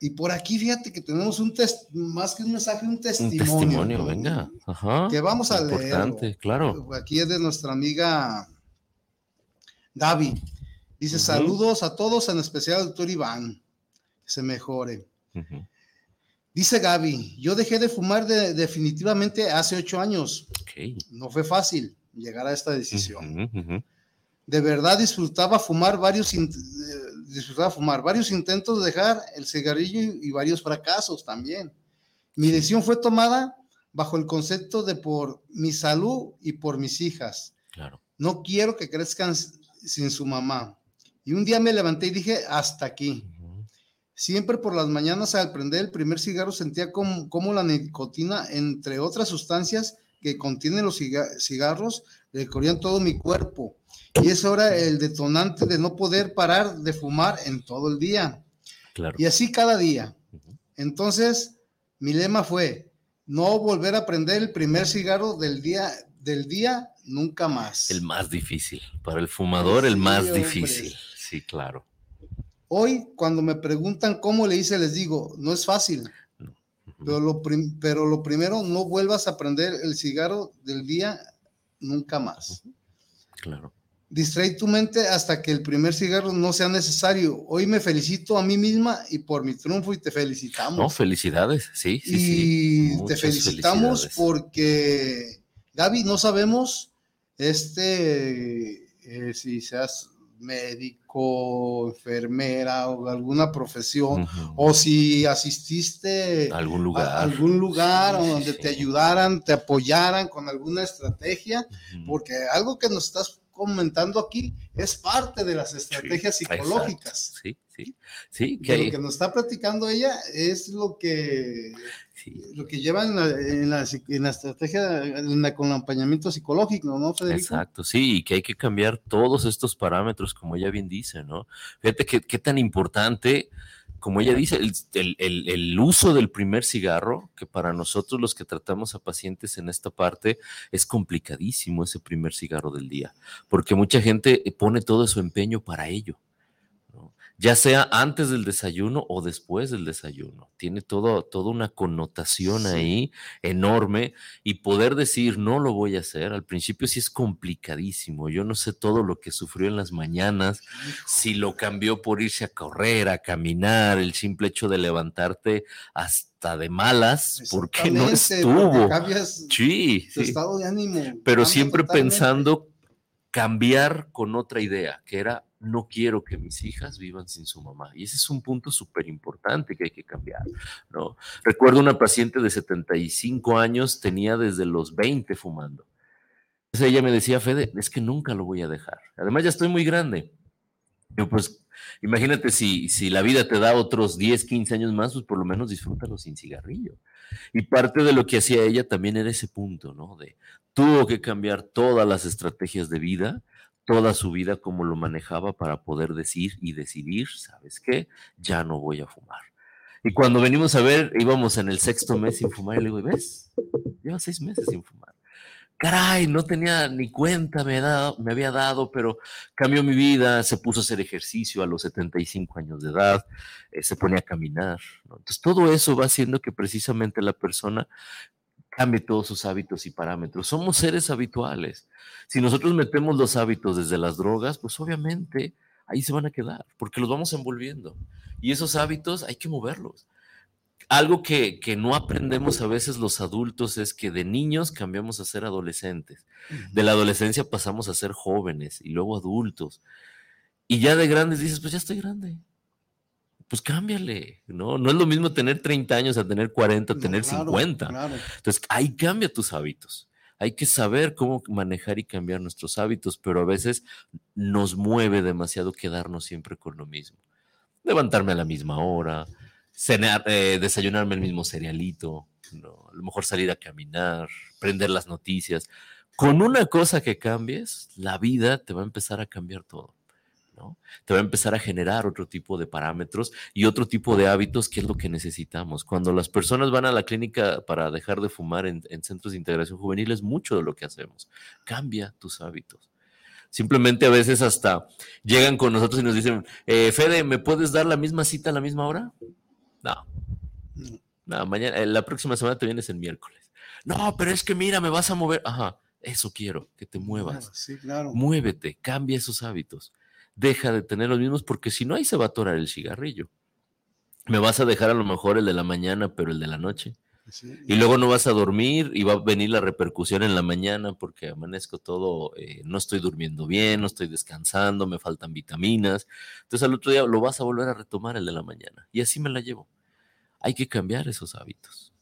Y por aquí fíjate que tenemos un test, más que un mensaje, un Un testimonio. testimonio, ¿no? venga. Ajá. Que vamos a Importante, leerlo. claro. Aquí es de nuestra amiga Davi. Dice, saludos a todos, en especial al doctor Iván. Que se mejore. Dice Gaby, yo dejé de fumar de- definitivamente hace ocho años. No fue fácil llegar a esta decisión. De verdad disfrutaba fumar varios, eh, disfrutaba fumar varios intentos de dejar el cigarrillo y, y varios fracasos también. Mi decisión fue tomada bajo el concepto de por mi salud y por mis hijas. Claro. No quiero que crezcan sin su mamá. Y un día me levanté y dije, hasta aquí. Siempre por las mañanas al prender el primer cigarro sentía como, como la nicotina, entre otras sustancias que contienen los ciga- cigarros, recorrían todo mi cuerpo. Y eso era el detonante de no poder parar de fumar en todo el día. Claro. Y así cada día. Entonces, mi lema fue, no volver a prender el primer cigarro del día, del día nunca más. El más difícil. Para el fumador, el más hombre. difícil. Sí, claro. Hoy, cuando me preguntan cómo le hice, les digo, no es fácil. Pero lo, prim- pero lo primero, no vuelvas a prender el cigarro del día nunca más. Claro. Distrae tu mente hasta que el primer cigarro no sea necesario. Hoy me felicito a mí misma y por mi triunfo y te felicitamos. No, felicidades. Sí, sí, y sí. te Muchas felicitamos porque, Gaby, no sabemos este eh, si seas médico, enfermera o alguna profesión, o si asististe A algún lugar. a algún lugar Sí, donde sí. te ayudaran, te apoyaran con alguna estrategia, porque algo que nos estás comentando aquí es parte de las estrategias psicológicas. Exacto. Sí, sí. Sí, que lo que nos está platicando ella es lo que lo que lleva en la, en la, estrategia en la- con el acompañamiento psicológico, ¿no, Federico? Exacto, sí, y que hay que cambiar todos estos parámetros, como ella bien dice, ¿no? Fíjate que- qué tan importante, como ella dice, el, el- el- el uso del primer cigarro, que para nosotros los que tratamos a pacientes en esta parte es complicadísimo ese primer cigarro del día, porque mucha gente pone todo su empeño para ello. ¿No? ya sea antes del desayuno o después del desayuno. Tiene todo, toda una connotación ahí enorme y poder decir no lo voy a hacer, al principio sí es complicadísimo. Yo no sé todo lo que sufrió en las mañanas, si lo cambió por irse a correr, a caminar, el simple hecho de levantarte hasta de malas, porque no estuvo. sí, estado de ánimo. Pero siempre pensando cambiar con otra idea, que era no quiero que mis hijas vivan sin su mamá. Y ese es un punto súper importante que hay que cambiar. ¿no? Recuerdo una paciente de 75 años, tenía desde los 20 fumando. Entonces ella me decía, Fede, es que nunca lo voy a dejar. Además ya estoy muy grande. Yo pues, imagínate si, si la vida te da otros 10, 15 años más, pues por lo menos disfrútalo sin cigarrillo. Y parte de lo que hacía ella también era ese punto, ¿no? De tuvo que cambiar todas las estrategias de vida toda su vida como lo manejaba para poder decir y decidir, ¿sabes qué? Ya no voy a fumar. Y cuando venimos a ver, íbamos en el sexto mes sin fumar y le digo, ¿ves? Lleva seis meses sin fumar. Caray, no tenía ni cuenta, me, me había dado, pero cambió mi vida, se puso a hacer ejercicio a los 75 años de edad, eh, se ponía a caminar. Entonces, todo eso va haciendo que precisamente la persona cambie todos sus hábitos y parámetros. Somos seres habituales. Si nosotros metemos los hábitos desde las drogas, pues obviamente ahí se van a quedar, porque los vamos envolviendo. Y esos hábitos hay que moverlos. Algo que, no aprendemos a veces los adultos es que de niños cambiamos a ser adolescentes. De la adolescencia pasamos a ser jóvenes y luego adultos. Y ya de grandes dices, pues ya estoy grande pues cámbiale, ¿no? No es lo mismo tener 30 años a tener 40, a tener 50. Entonces, ahí cambia tus hábitos. Hay que saber cómo manejar y cambiar nuestros hábitos, pero a veces nos mueve demasiado quedarnos siempre con lo mismo. Levantarme a la misma hora, cenar, eh, desayunarme el mismo cerealito, ¿no? a lo mejor salir a caminar, prender las noticias. Con una cosa que cambies, la vida te va a empezar a cambiar todo. Te va a empezar a generar otro tipo de parámetros y otro tipo de hábitos que es lo que necesitamos. Cuando las personas van a la clínica para dejar de fumar en, centros de integración juvenil es mucho de lo que hacemos. Cambia tus hábitos. Simplemente a veces hasta llegan con nosotros y nos dicen, eh, Fede, ¿me puedes dar la misma cita a la misma hora? No. No, mañana, eh, la próxima semana te vienes el miércoles. No, pero es que mira, me vas a mover. Ajá, eso quiero, que te muevas. Sí, claro. Muévete, cambia esos hábitos deja de tener los mismos porque si no ahí se va a atorar el cigarrillo. Me vas a dejar a lo mejor el de la mañana, pero el de la noche. Y luego no vas a dormir y va a venir la repercusión en la mañana porque amanezco todo, eh, no estoy durmiendo bien, no estoy descansando, me faltan vitaminas. Entonces al otro día lo vas a volver a retomar el de la mañana. Y así me la llevo. Hay que cambiar esos hábitos.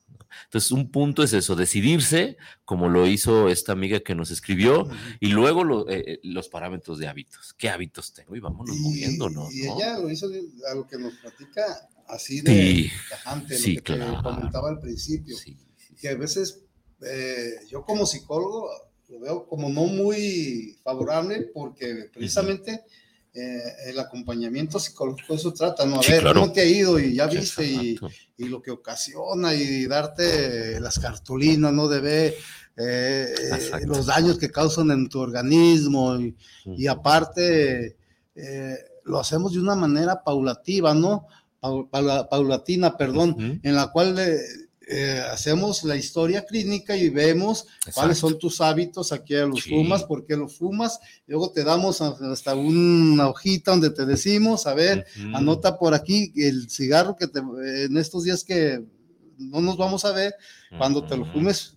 Entonces, un punto es eso, decidirse, como lo hizo esta amiga que nos escribió, y luego eh, eh, los parámetros de hábitos. ¿Qué hábitos tengo? Y vámonos moviéndonos. Y ella lo hizo a lo que nos platica así de tajante, lo que te comentaba al principio. que a veces eh, yo como psicólogo lo veo como no muy favorable porque precisamente... Eh, el acompañamiento psicológico eso trata, ¿no? A ver, ¿cómo te ha ido? Y ya viste, y, y, lo que ocasiona, y darte las cartulinas, ¿no? De ver eh, los daños que causan en tu organismo, y, aparte eh, lo hacemos de una manera paulativa, ¿no? paulatina, perdón, en la cual eh, hacemos la historia clínica y vemos cuáles son tus hábitos, aquí a los fumas, por qué los fumas, luego te damos hasta una hojita donde te decimos, a ver, anota por aquí el cigarro que te, en estos días que no nos vamos a ver, cuando te lo fumes,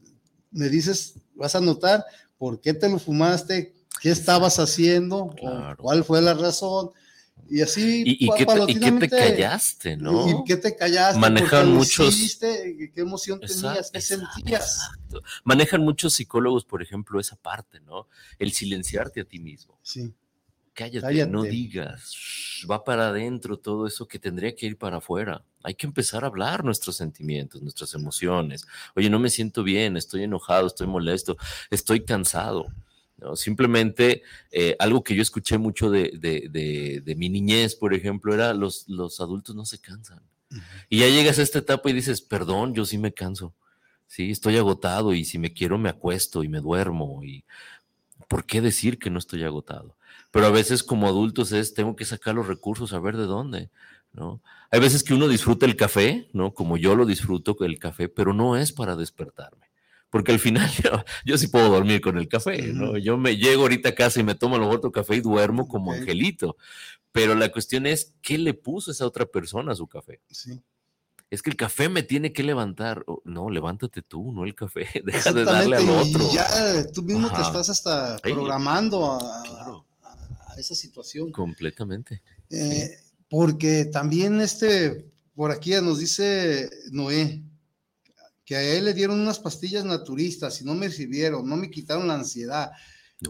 me dices, vas a anotar por qué te lo fumaste, qué estabas haciendo, cuál fue la razón, y así, ¿Y, qué, te, callaste, no? ¿Y qué te callaste? Manejan muchos. ¿Qué emoción tenías? ¿Qué sentías? Manejan muchos psicólogos, por ejemplo, esa parte, ¿no? El silenciarte a ti mismo. Sí. Cállate, no digas. Va para adentro todo eso que tendría que ir para afuera. Hay que empezar a hablar nuestros sentimientos, nuestras emociones. Oye, no me siento bien, estoy enojado, estoy molesto, estoy cansado Simplemente eh, algo que yo escuché mucho de, mi niñez, por ejemplo, era los, los adultos no se cansan. Y ya llegas a esta etapa y dices, perdón, yo sí me canso. Sí, estoy agotado y si me quiero me acuesto y me duermo y ¿por qué decir que no estoy agotado? Pero a veces como adultos es, tengo que sacar los recursos a ver de dónde, ¿no? Hay veces que uno disfruta el café, ¿no? Como yo lo disfruto el café, pero no es para despertarme. Porque al final yo, sí puedo dormir con el café, ¿no? Yo me llego ahorita a casa y me tomo el otro café y duermo como angelito. Pero la cuestión es, ¿qué le puso esa otra persona a su café? Sí. Es que el café me tiene que levantar. No, levántate tú, no el café. Deja de darle al otro. Y ya tú mismo te estás hasta programando a, esa situación. Completamente. Eh, porque también este, por aquí nos dice Noé, que a él le dieron unas pastillas naturistas y no me sirvieron, no me quitaron la ansiedad.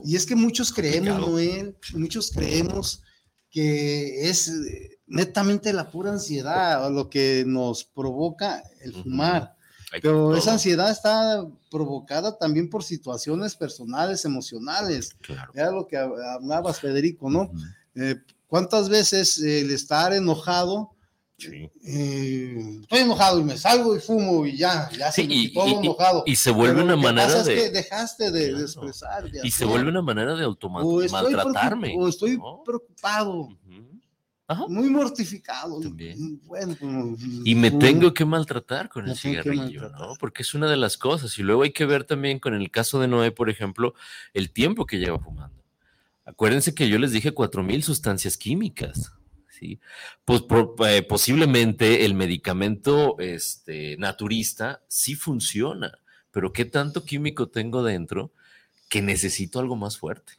y es que muchos creemos, Noé, muchos creemos que es eh, netamente la pura ansiedad lo que nos provoca el fumar. Pero esa ansiedad está provocada también por situaciones personales, emocionales. Claro. Era lo que hablabas, Federico, ¿no? ¿Cuántas veces el estar enojado? Eh, estoy enojado y me salgo y fumo y ya, ya se y, todo enojado. Y, se vuelve una manera de. Es que dejaste de, expresar. y se vuelve una manera de automatizar. maltratarme. O estoy preocupado. Muy mortificado. Bueno, pues, y me tengo que maltratar con el cigarrillo, ¿no? Porque es una de las cosas. Y luego hay que ver también con el caso de Noé, por ejemplo, el tiempo que lleva fumando. Acuérdense que yo les dije cuatro mil sustancias químicas. ¿Sí? Pues eh, posiblemente el medicamento este, naturista sí funciona, pero ¿qué tanto químico tengo dentro que necesito algo más fuerte?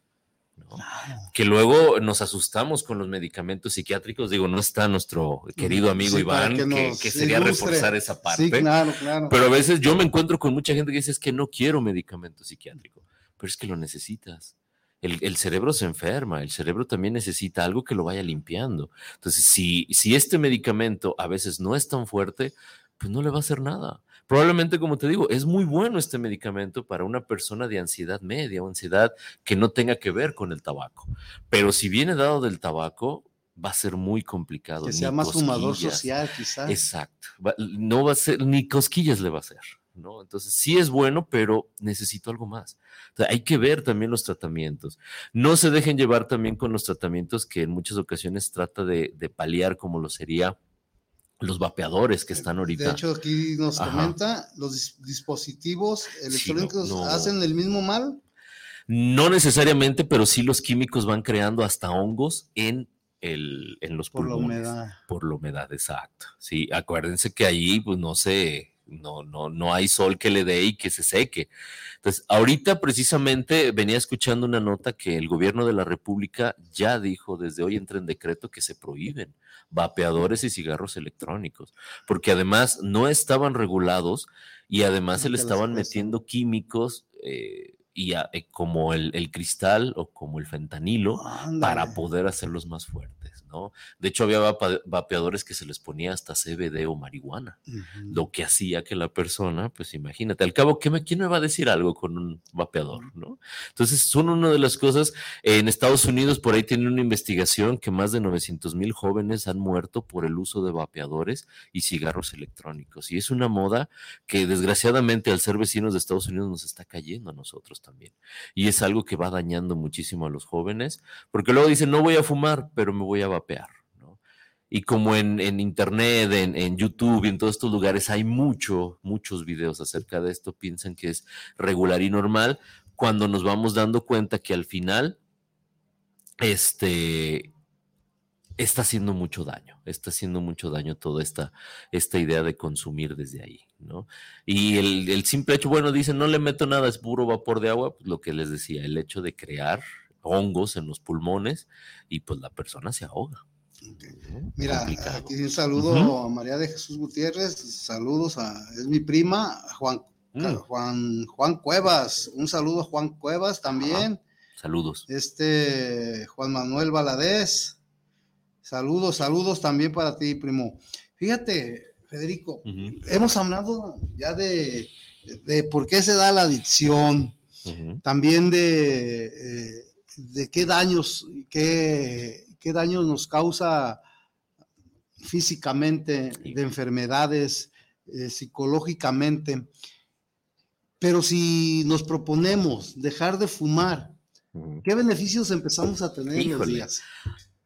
Que luego nos asustamos con los medicamentos psiquiátricos. Digo, no está nuestro querido amigo Iván, que, sería reforzar esa parte. Pero a veces yo me encuentro con mucha gente que dice es que no quiero medicamento psiquiátrico, pero es que lo necesitas el, cerebro se enferma, el cerebro también necesita algo que lo vaya limpiando. Entonces, si, si este medicamento a veces no es tan fuerte, pues no le va a hacer nada. Probablemente, como te digo, es muy bueno este medicamento para una persona de ansiedad media o ansiedad que no tenga que ver con el tabaco. Pero si viene dado del tabaco, va a ser muy complicado. Que sea más fumador social, quizás. Exacto. No va a ser, ni cosquillas le va a hacer. Entonces sí es bueno, pero necesito algo más. hay que ver también los tratamientos. No se dejen llevar también con los tratamientos que en muchas ocasiones trata de, paliar como lo sería los vapeadores que están ahorita. De hecho, aquí nos comenta, los dispositivos electrónicos hacen el mismo mal. No necesariamente, pero sí los químicos van creando hasta hongos en el, en los pulmones. Por la humedad. Por la humedad, exacto. Sí, acuérdense que ahí, pues no se, no, no, no hay sol que le dé y que se seque. Entonces, ahorita precisamente venía escuchando una nota que el gobierno de la República ya dijo desde hoy entra en decreto que se prohíben vapeadores y cigarros electrónicos, porque además no estaban regulados y además se le estaban metiendo químicos. Eh, y eh, como el, cristal o como el fentanilo para poder hacerlos más fuertes, ¿no? De hecho, había vapeadores que se les ponía hasta CBD o marihuana, lo que hacía que la persona, pues imagínate, al cabo, ¿qué me, ¿quién me va a decir algo con un vapeador, no? Entonces, son una de las cosas, en Estados Unidos por ahí tienen una investigación que más de 900 mil jóvenes han muerto por el uso de vapeadores y cigarros electrónicos, y es una moda que desgraciadamente al ser vecinos de Estados Unidos nos está cayendo a nosotros también. Y es algo que va dañando muchísimo a los jóvenes, porque luego dicen, no voy a fumar, pero me voy a vapear. Y como en, Internet, en, YouTube en todos estos lugares hay mucho, muchos videos acerca de esto, piensan que es regular y normal, cuando nos vamos dando cuenta que al final, este, está haciendo mucho daño, está haciendo mucho daño toda esta, esta idea de consumir desde ahí, ¿no? Y el, simple hecho, bueno, dicen, no le meto nada, es puro vapor de agua, pues lo que les decía, el hecho de crear hongos en los pulmones y pues la persona se ahoga. Mira, aquí un saludo a María de Jesús Gutiérrez, saludos a, es mi prima, Juan, mm. Juan, Juan Cuevas, un saludo a Juan Cuevas también. Saludos. Este, Juan Manuel Valadez, Saludos, saludos también para ti, primo. Fíjate, Federico, hemos hablado ya de, por qué se da la adicción, también de, eh, de qué daños, qué, qué daños nos causa físicamente, de enfermedades, eh, psicológicamente. Pero si nos proponemos dejar de fumar, ¿qué beneficios empezamos a tener en los días?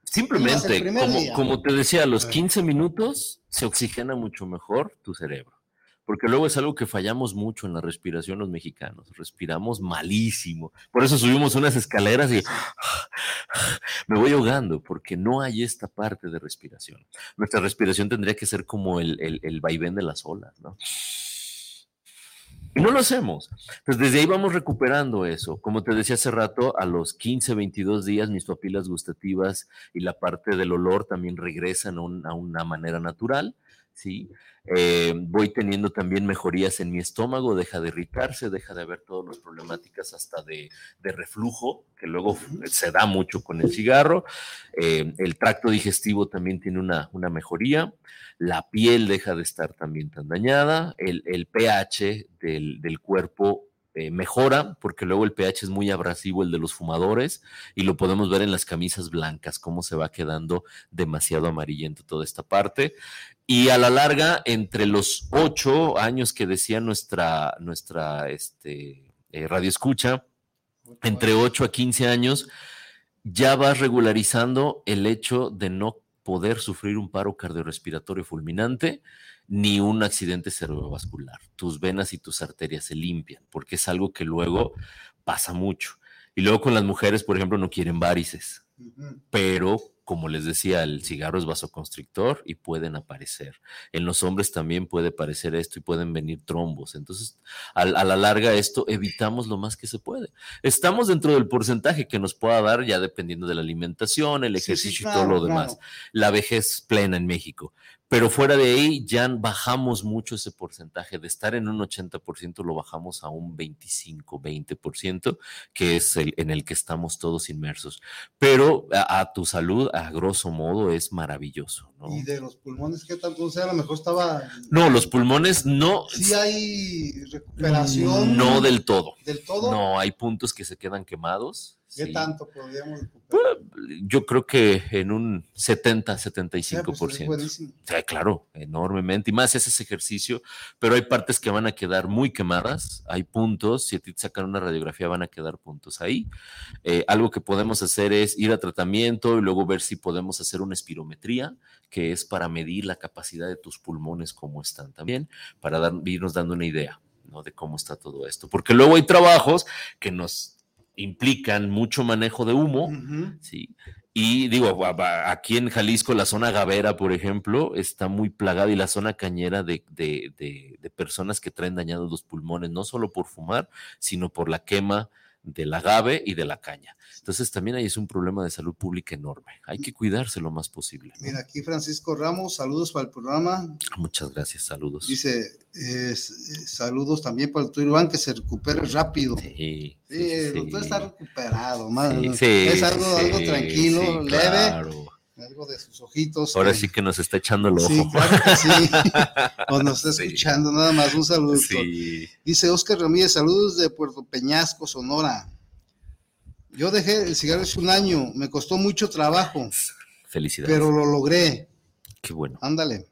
Simplemente, como, día. como te decía, a los 15 minutos se oxigena mucho mejor tu cerebro. Porque luego es algo que fallamos mucho en la respiración los mexicanos. Respiramos malísimo. Por eso subimos unas escaleras y me voy ahogando, porque no hay esta parte de respiración. Nuestra respiración tendría que ser como el, el- el vaivén de las olas, ¿no? Y no lo hacemos. Pues desde ahí vamos recuperando eso. Como te decía hace rato, a los 15, 22 días mis papilas gustativas y la parte del olor también regresan a, a una manera natural, ¿sí? Eh, voy teniendo también mejorías en mi estómago, deja de irritarse, deja de haber todas las problemáticas hasta de, de reflujo, que luego se da mucho con el cigarro. Eh, el tracto digestivo también tiene una, una mejoría. La piel deja de estar también tan dañada. El, el pH del, del cuerpo eh, mejora, porque luego el pH es muy abrasivo, el de los fumadores, y lo podemos ver en las camisas blancas, cómo se va quedando demasiado amarillento toda esta parte. Y a la larga, entre los ocho años que decía nuestra, nuestra este, eh, radio escucha, entre 8 a 15 años, ya vas regularizando el hecho de no poder sufrir un paro cardiorrespiratorio fulminante ni un accidente cerebrovascular. Tus venas y tus arterias se limpian, porque es algo que luego pasa mucho. Y luego con las mujeres, por ejemplo, no quieren varices, pero como les decía, el cigarro es vasoconstrictor y pueden aparecer. En los hombres también puede aparecer esto y pueden venir trombos. Entonces, a, a la larga, esto evitamos lo más que se puede. Estamos dentro del porcentaje que nos pueda dar, ya dependiendo de la alimentación, el Sí, sí, ejercicio y todo lo demás. claro. La vejez plena en México. Pero fuera de ahí ya bajamos mucho ese porcentaje. De estar en un 80% lo bajamos a un 25, 20%, que es el en el que estamos todos inmersos. Pero a, a tu salud, a grosso modo, es maravilloso. ¿no? Y de los pulmones, ¿qué tanto? O sea, a lo mejor estaba. No, los pulmones no. Sí hay recuperación. No del todo. ¿Del todo? No, hay puntos que se quedan quemados. ¿Qué sí. tanto podríamos recuperar? Yo creo que en un 70, 75%. pues, es buenísimo. Sí, claro, enormemente. Y más ese ejercicio, pero hay partes que van a quedar muy quemadas, hay puntos, si a ti te sacan una radiografía van a quedar puntos ahí. Eh, algo que podemos hacer es ir a tratamiento y luego ver si podemos hacer una espirometría, que es para medir la capacidad de tus pulmones, cómo están también, para dar- irnos dando una idea ¿no? de cómo está todo esto. Porque luego hay trabajos que nos implican mucho manejo de humo, ¿sí? Y digo, aquí en Jalisco, la zona Gavera, por ejemplo, está muy plagada y la zona cañera de, de- de- de personas que traen dañados los pulmones, no solo por fumar, sino por la quema del agave y de la caña. Entonces también ahí es un problema de salud pública enorme. Hay que cuidarse lo más posible. Mira, aquí Francisco Ramos, saludos para el programa. Muchas gracias, saludos. Dice, eh, saludos también para el Iván, que se recupere rápido. Sí, Sí, el doctor está recuperado, más, Sí, sí, es algo, sí, algo sí, tranquilo, sí, leve, claro. Algo de sus ojitos. Ahora que- sí que nos está echando el ojo. Sí, claro que sí. O nos está Sí. escuchando, nada más, un saludo. Sí. Dice Oscar Ramírez, saludos de Puerto Peñasco, Sonora. Yo dejé el cigarro hace un año, me costó mucho trabajo, Felicidades. pero lo logré. Qué bueno, Ándale.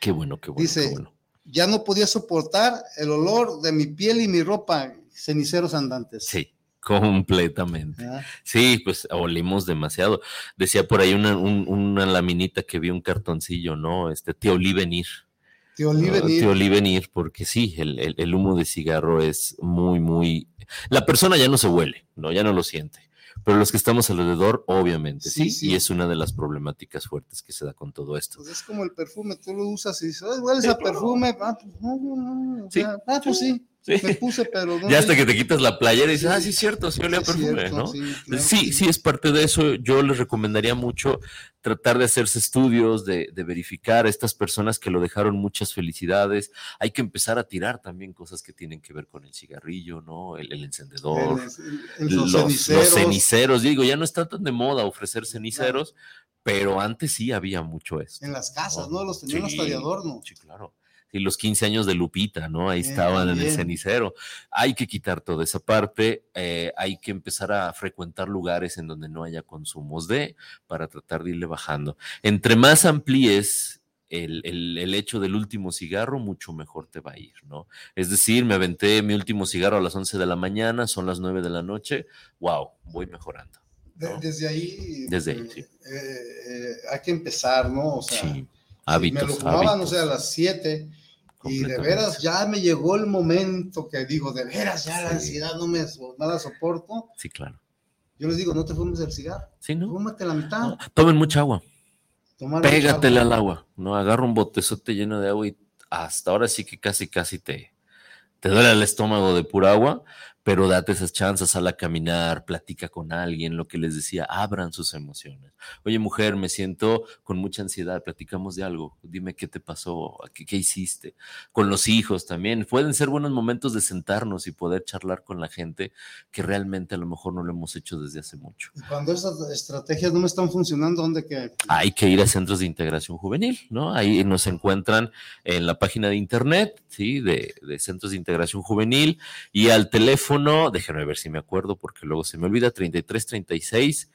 qué bueno, qué bueno. Dice, qué bueno. ya no podía soportar el olor de mi piel y mi ropa, ceniceros andantes. Sí, completamente. Ah, Sí, pues olimos demasiado. Decía por ahí una, un- una laminita que vi un cartoncillo, ¿no? Este, te olí venir. Te olí ¿no? venir. Te olí venir, porque sí, el, el- el humo de cigarro es muy, muy... La persona ya no se huele, ¿no? Ya no lo siente. Pero los que estamos alrededor, obviamente, sí, Sí, sí. y es una de las problemáticas fuertes que se da con todo esto. Pues es como el perfume, tú lo usas y dices, "Ay, hueles a perfume. Ah, pues no, no, no, o sea, ah, pues sí, Sí. me puse, pero no. Ya hasta que te quitas la playera y dices, Sí. ah, sí, es cierto, sí olía perfume, cierto, ¿no? sí, claro sí, es parte de eso. Yo les recomendaría mucho tratar de hacerse estudios, de, de verificar a estas personas que lo dejaron muchas felicidades. Hay que empezar a tirar también cosas que tienen que ver con el cigarrillo, ¿no? El, el encendedor, El- el- los los, ceniceros. los ceniceros. Digo, ya no está tan de moda ofrecer ceniceros, pero antes sí había mucho esto. En las casas, ¿no? Los tenían hasta de adorno. Sí, claro. Y los 15 años de Lupita, ¿no? Ahí estaban en el cenicero. Hay que quitar toda esa parte, eh, hay que empezar a frecuentar lugares en donde no haya consumos de, para tratar de irle bajando. Entre más amplíes el, el, el, hecho del último cigarro, mucho mejor te va a ir, ¿no? Es decir, me aventé mi último cigarro a las 11 de la mañana, son las 9 de la noche, wow, voy mejorando. ¿no? desde ahí, desde ahí sí. eh, eh, hay que empezar, ¿no? O sea, sí. hábitos, me lo fumaba, no sé, a las 7 y de veras ya me llegó el momento que digo, de veras ya sí. la ansiedad no me no la soporto. Sí, claro. Yo les digo, no te fumes el cigarro. Sí, ¿no? Fúmate la mitad. No, tomen mucha agua. Tomar Pégatele al agua, ¿no? Agarra un botezote lleno de agua y hasta ahora sí que casi, casi te, te duele el estómago de pura agua, pero date esas chances, sal a caminar, platica con alguien, lo que les decía, abran sus emociones. Oye, mujer, me siento con mucha ansiedad, platicamos de algo, dime qué te pasó, qué, qué hiciste. Con los hijos también, pueden ser buenos momentos de sentarnos y poder charlar con la gente que realmente a lo mejor no lo hemos hecho desde hace mucho. Y cuando esas estrategias no me están funcionando, ¿dónde que? Hay que ir a centros de integración juvenil, ¿no? Ahí nos encuentran en la página de internet, ¿sí? De, de centros de integración juvenil y al teléfono déjenme ver si me acuerdo porque luego se me olvida, 33 36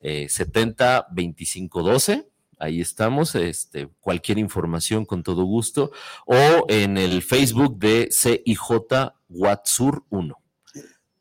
eh, 70 25 12. Ahí estamos, este, cualquier información con todo gusto, o en el Facebook de CIJ Watsur 1.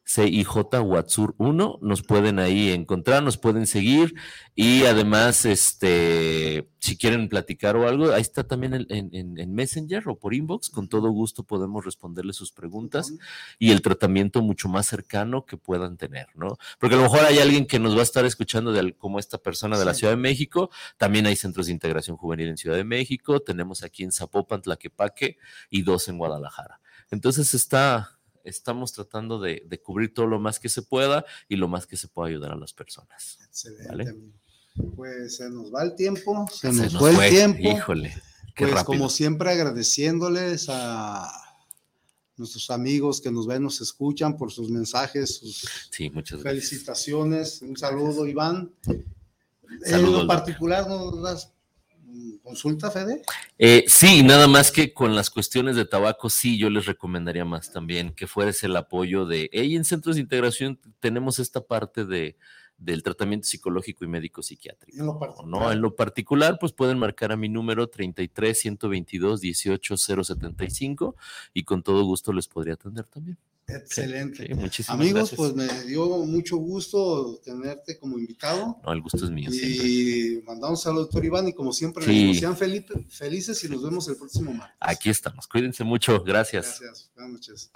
CIJ Watsur 1, nos pueden ahí encontrar, nos pueden seguir. Y además, este, si quieren platicar o algo, ahí está también en, en, en Messenger o por inbox, con todo gusto podemos responderle sus preguntas y el tratamiento mucho más cercano que puedan tener, ¿no? Porque a lo mejor hay alguien que nos va a estar escuchando de, como esta persona de la Ciudad de México, también hay centros de integración juvenil en Ciudad de México, tenemos aquí en Zapopan, Tlaquepaque y dos en Guadalajara. Entonces está, estamos tratando de, de, cubrir todo lo más que se pueda y lo más que se pueda ayudar a las personas. Excelente. ¿vale? Pues se nos va el tiempo, se, Se nos, nos fue, fue, el tiempo. Híjole, qué pues rápido. como siempre agradeciéndoles a nuestros amigos que nos ven, nos escuchan por sus mensajes, sus sí, muchas gracias. felicitaciones. Un saludo, Iván. Saludos, en lo particular, ¿no das consulta, Fede? Eh, sí, nada más que con las cuestiones de tabaco, sí, yo les recomendaría más también que fueres el apoyo de, hey, en centros de integración tenemos esta parte de del tratamiento psicológico y médico psiquiátrico. En lo particular. ¿no? En lo particular, pues pueden marcar a mi número 33 122 18 075 y con todo gusto les podría atender también. Excelente. Sí, muchísimas Amigos, gracias. pues me dio mucho gusto tenerte como invitado. No, el gusto es mío. siempre. Y mandamos al doctor Iván y como siempre, Sí. digo, sean felices y nos vemos el próximo martes. Aquí estamos. Cuídense mucho. Gracias. Gracias. Buenas noches.